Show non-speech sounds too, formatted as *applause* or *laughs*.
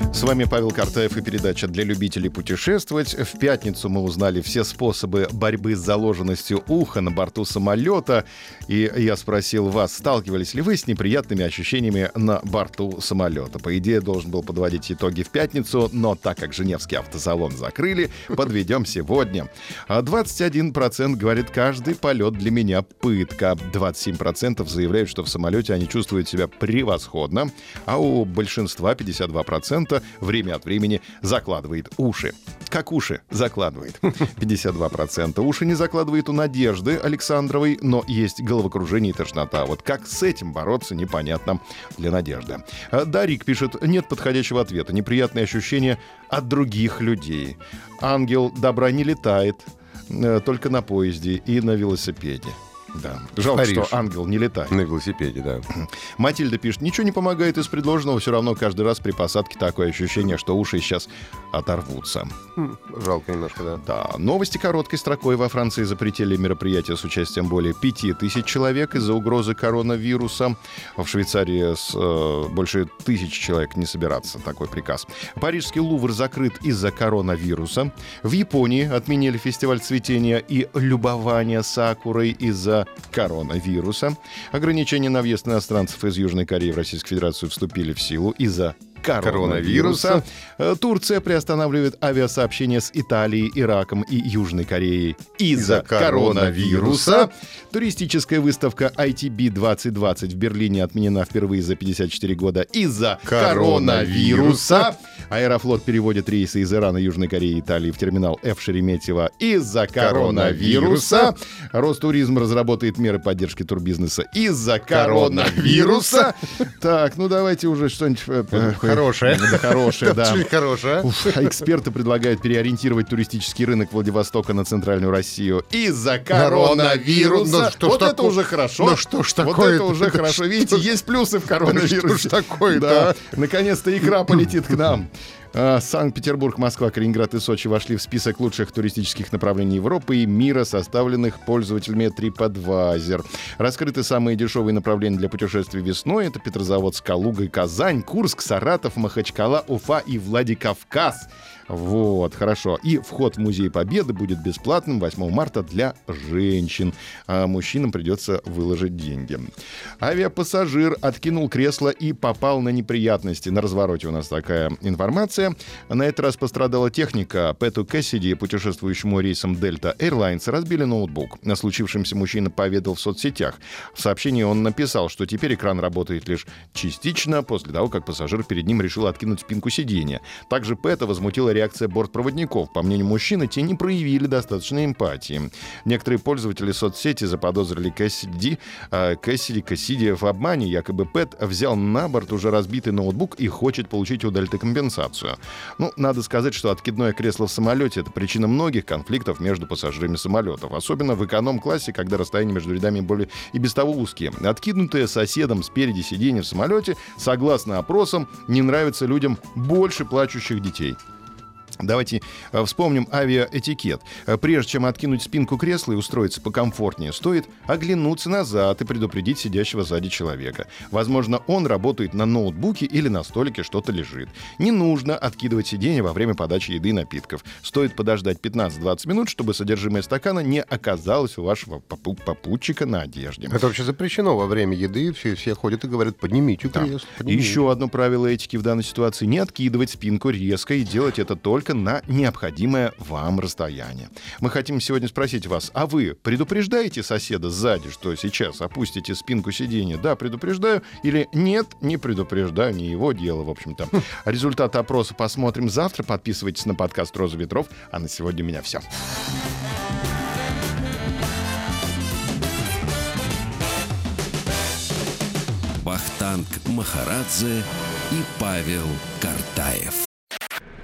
С вами Павел Картаев и передача для любителей путешествовать. В пятницу мы узнали все способы борьбы с заложенностью уха на борту самолета. И я спросил вас, сталкивались ли вы с неприятными ощущениями на борту самолета? По идее, должен был подводить итоги в пятницу, но так как Женевский автосалон закрыли, *laughs* подведем сегодня. 21% говорит, каждый полет для меня пытка. 27% заявляют, что в самолете они чувствуют себя превосходно, а у большинства 52% почему время от времени закладывает уши. Как уши закладывает? *laughs* 52%. Уши не закладывает у Надежды Александровой, но есть головокружение и тошнота. Вот как с этим бороться, непонятно для Надежды. А Дарик пишет, нет подходящего ответа. Неприятные ощущения от других людей. Ангел добра не летает, э, только на поезде и на велосипеде. Да. Жалко, Париж. что ангел не летает. На велосипеде, да. *laughs* Матильда пишет, ничего не помогает из предложенного, все равно каждый раз при посадке такое ощущение, что уши сейчас оторвутся. Хм, жалко немножко, да. Да. Новости короткой строкой. Во Франции запретили мероприятия с участием более пяти тысяч человек из-за угрозы коронавируса. В Швейцарии с, э, больше тысячи человек не собираться. Такой приказ. Парижский Лувр закрыт из-за коронавируса. В Японии отменили фестиваль цветения и любования сакурой из-за коронавируса. Ограничения на въезд иностранцев из Южной Кореи в Российскую Федерацию вступили в силу из-за коронавируса. Э, Турция приостанавливает авиасообщение с Италией, Ираком и Южной Кореей из-за коронавируса. Туристическая выставка ITB 2020 в Берлине отменена впервые за 54 года из-за коронавируса. Аэрофлот переводит рейсы из Ирана, Южной Кореи и Италии в терминал F Шереметьево из-за коронавируса. Ростуризм разработает меры поддержки турбизнеса из-за коронавируса. Так, ну давайте уже что-нибудь э, Хорошее. Да, хорошее, *laughs* да. Очень хорошее. Эксперты предлагают переориентировать туристический рынок Владивостока на центральную Россию из-за коронавируса. Ну, вот это уже хорошо. Ну что ж такое? Вот это уже хорошо. Видите, есть плюсы в коронавирусе. Что ж такое Да. Наконец-то икра полетит к нам. А, Санкт-Петербург, Москва, Калининград и Сочи вошли в список лучших туристических направлений Европы и мира, составленных пользователями TripAdvisor. Раскрыты самые дешевые направления для путешествий весной. Это Петрозаводск, Калуга и Казань, Курск, Саратов, Махачкала, Уфа и Владикавказ. Вот, хорошо. И вход в Музей Победы будет бесплатным 8 марта для женщин. А мужчинам придется выложить деньги. Авиапассажир откинул кресло и попал на неприятности. На развороте у нас такая информация. На этот раз пострадала техника. Пэту Кэссиди, путешествующему рейсом Delta Airlines, разбили ноутбук. На случившемся мужчина поведал в соцсетях. В сообщении он написал, что теперь экран работает лишь частично, после того, как пассажир перед ним решил откинуть спинку сиденья. Также Пэта возмутила реакция бортпроводников. По мнению мужчины, те не проявили достаточной эмпатии. Некоторые пользователи соцсети заподозрили Кэссиди, э, Кэссиди, Кэссиди в обмане. Якобы Пэт взял на борт уже разбитый ноутбук и хочет получить у Дельты компенсацию. Ну, надо сказать, что откидное кресло в самолете — это причина многих конфликтов между пассажирами самолетов. Особенно в эконом-классе, когда расстояние между рядами более и без того узкие. Откинутое соседом спереди сиденье в самолете, согласно опросам, не нравится людям больше плачущих детей. Давайте э, вспомним авиаэтикет. Э, прежде чем откинуть спинку кресла и устроиться покомфортнее, стоит оглянуться назад и предупредить сидящего сзади человека. Возможно, он работает на ноутбуке или на столике что-то лежит. Не нужно откидывать сиденье во время подачи еды и напитков. Стоит подождать 15-20 минут, чтобы содержимое стакана не оказалось у вашего попу- попутчика на одежде. Это вообще запрещено во время еды. Все, все ходят и говорят, поднимите кресло. Поднимите. Еще одно правило этики в данной ситуации — не откидывать спинку резко и делать это только на необходимое вам расстояние. Мы хотим сегодня спросить вас, а вы предупреждаете соседа сзади, что сейчас опустите спинку сиденья? Да, предупреждаю. Или нет, не предупреждаю, не его дело, в общем-то. *laughs* Результат опроса посмотрим завтра. Подписывайтесь на подкаст «Роза ветров». А на сегодня у меня все. Вахтанг Махарадзе и Павел Картаев.